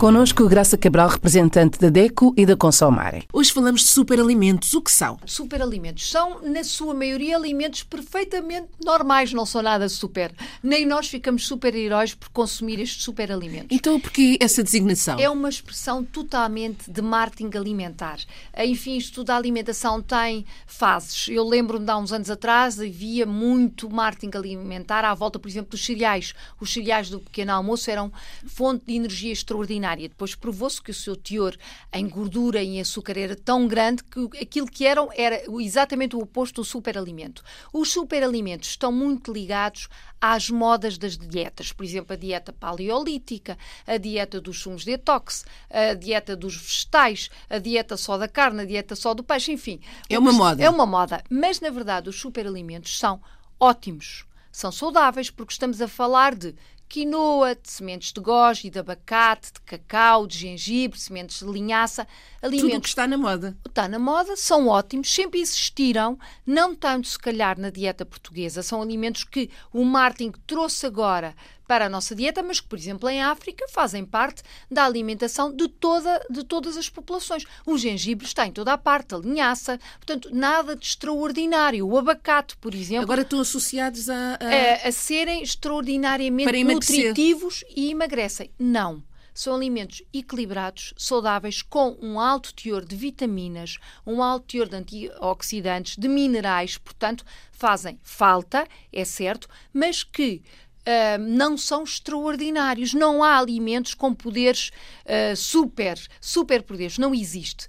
Connosco, Graça Cabral, representante da DECO e da Consomare. Hoje falamos de superalimentos. O que são? Superalimentos são, na sua maioria, alimentos perfeitamente normais, não são nada super. Nem nós ficamos super-heróis por consumir estes superalimentos. Então, por que essa designação? É uma expressão totalmente de marketing alimentar. Enfim, isto da alimentação tem fases. Eu lembro-me de há uns anos atrás, havia muito marketing alimentar à volta, por exemplo, dos cereais. Os cereais do pequeno almoço eram fonte de energia extraordinária depois provou-se que o seu teor em gordura e em açúcar era tão grande que aquilo que eram era exatamente o oposto do superalimento. Os superalimentos estão muito ligados às modas das dietas, por exemplo, a dieta paleolítica, a dieta dos sumos detox, a dieta dos vegetais, a dieta só da carne, a dieta só do peixe, enfim. É uma moda. É uma moda. Mas, na verdade, os superalimentos são ótimos. São saudáveis porque estamos a falar de quinoa, de sementes de goji, de abacate, de cacau, de gengibre, sementes de linhaça. Alimentos Tudo o que está na moda. Está na moda, são ótimos, sempre existiram, não tanto se calhar na dieta portuguesa. São alimentos que o marketing trouxe agora para a nossa dieta, mas que, por exemplo, em África fazem parte da alimentação de, toda, de todas as populações. O gengibre está em toda a parte, a linhaça, portanto, nada de extraordinário. O abacate, por exemplo. Agora estão associados a. A, a, a serem extraordinariamente nutritivos e emagrecem. Não são alimentos equilibrados, saudáveis, com um alto teor de vitaminas, um alto teor de antioxidantes, de minerais, portanto, fazem falta, é certo, mas que Uh, não são extraordinários. Não há alimentos com poderes uh, super, super poderes. Não existe.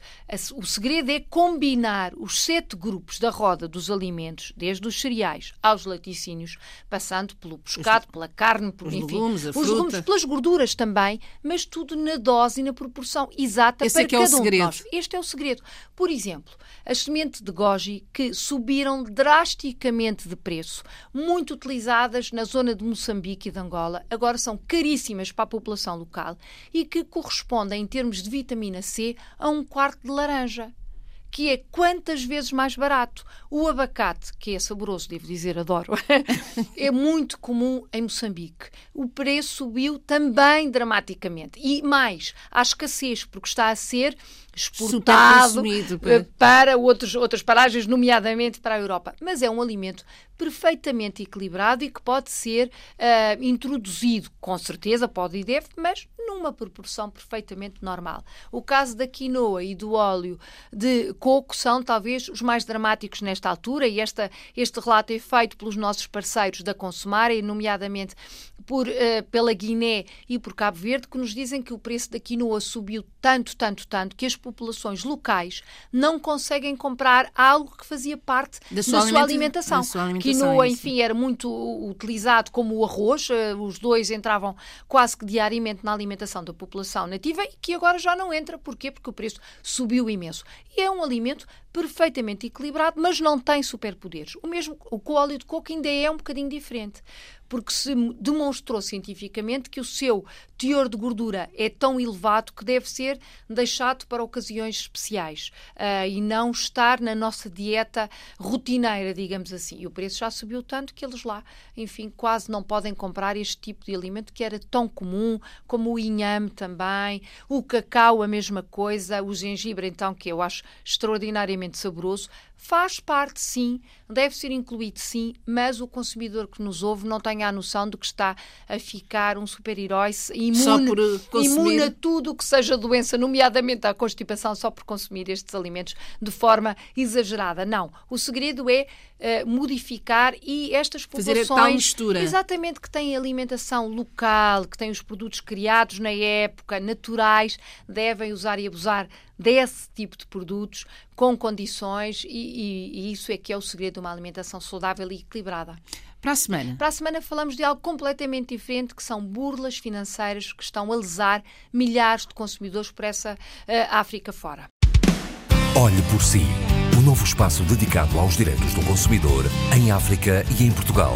O segredo é combinar os sete grupos da roda dos alimentos, desde os cereais aos laticínios, passando pelo pescado, pela carne, por, os enfim, legumes, os legumes, pelas gorduras também, mas tudo na dose e na proporção exata Esse para é que cada é o um segredo. de nós. Este é o segredo. Por exemplo, as sementes de goji que subiram drasticamente de preço, muito utilizadas na zona de Moçambique e de Angola, agora são caríssimas para a população local e que correspondem, em termos de vitamina C, a um quarto de laranja que é quantas vezes mais barato. O abacate, que é saboroso, devo dizer, adoro, é muito comum em Moçambique. O preço subiu também dramaticamente. E mais, há escassez, porque está a ser exportado eh, para outros, outras paragens, nomeadamente para a Europa. Mas é um alimento perfeitamente equilibrado e que pode ser uh, introduzido, com certeza, pode e deve, mas numa proporção perfeitamente normal. O caso da quinoa e do óleo de coco são talvez os mais dramáticos nesta altura e esta, este relato é feito pelos nossos parceiros da Consumar, nomeadamente por, uh, pela Guiné e por Cabo Verde, que nos dizem que o preço da quinoa subiu tanto, tanto, tanto, que as populações locais não conseguem comprar algo que fazia parte da sua, da sua alimentação. Da sua alimentação quinoa, enfim, era muito utilizado como o arroz, uh, os dois entravam quase que diariamente na alimentação da população nativa e que agora já não entra. Porquê? Porque o preço subiu imenso. E é um alimento perfeitamente equilibrado, mas não tem superpoderes. O mesmo o óleo de coco ainda é um bocadinho diferente porque se demonstrou cientificamente que o seu teor de gordura é tão elevado que deve ser deixado para ocasiões especiais uh, e não estar na nossa dieta rotineira, digamos assim. E o preço já subiu tanto que eles lá, enfim, quase não podem comprar este tipo de alimento que era tão comum, como o inhame também, o cacau, a mesma coisa, o gengibre, então, que eu acho extraordinariamente saboroso, faz parte, sim, deve ser incluído, sim, mas o consumidor que nos ouve não tem a noção de que está a ficar um super-herói imune, imune a tudo o que seja doença, nomeadamente a constipação, só por consumir estes alimentos de forma exagerada. Não. O segredo é uh, modificar e estas populações... Fazer a tal mistura. Exatamente, que têm alimentação local, que têm os produtos criados na época, naturais, devem usar e abusar desse tipo de produtos com condições e, e, e, isso é que é o segredo de uma alimentação saudável e equilibrada. Para a semana? Para a semana falamos de algo completamente diferente, que são burlas financeiras que estão a lesar milhares de consumidores por essa uh, África fora. Olhe por si, o um novo espaço dedicado aos direitos do consumidor em África e em Portugal.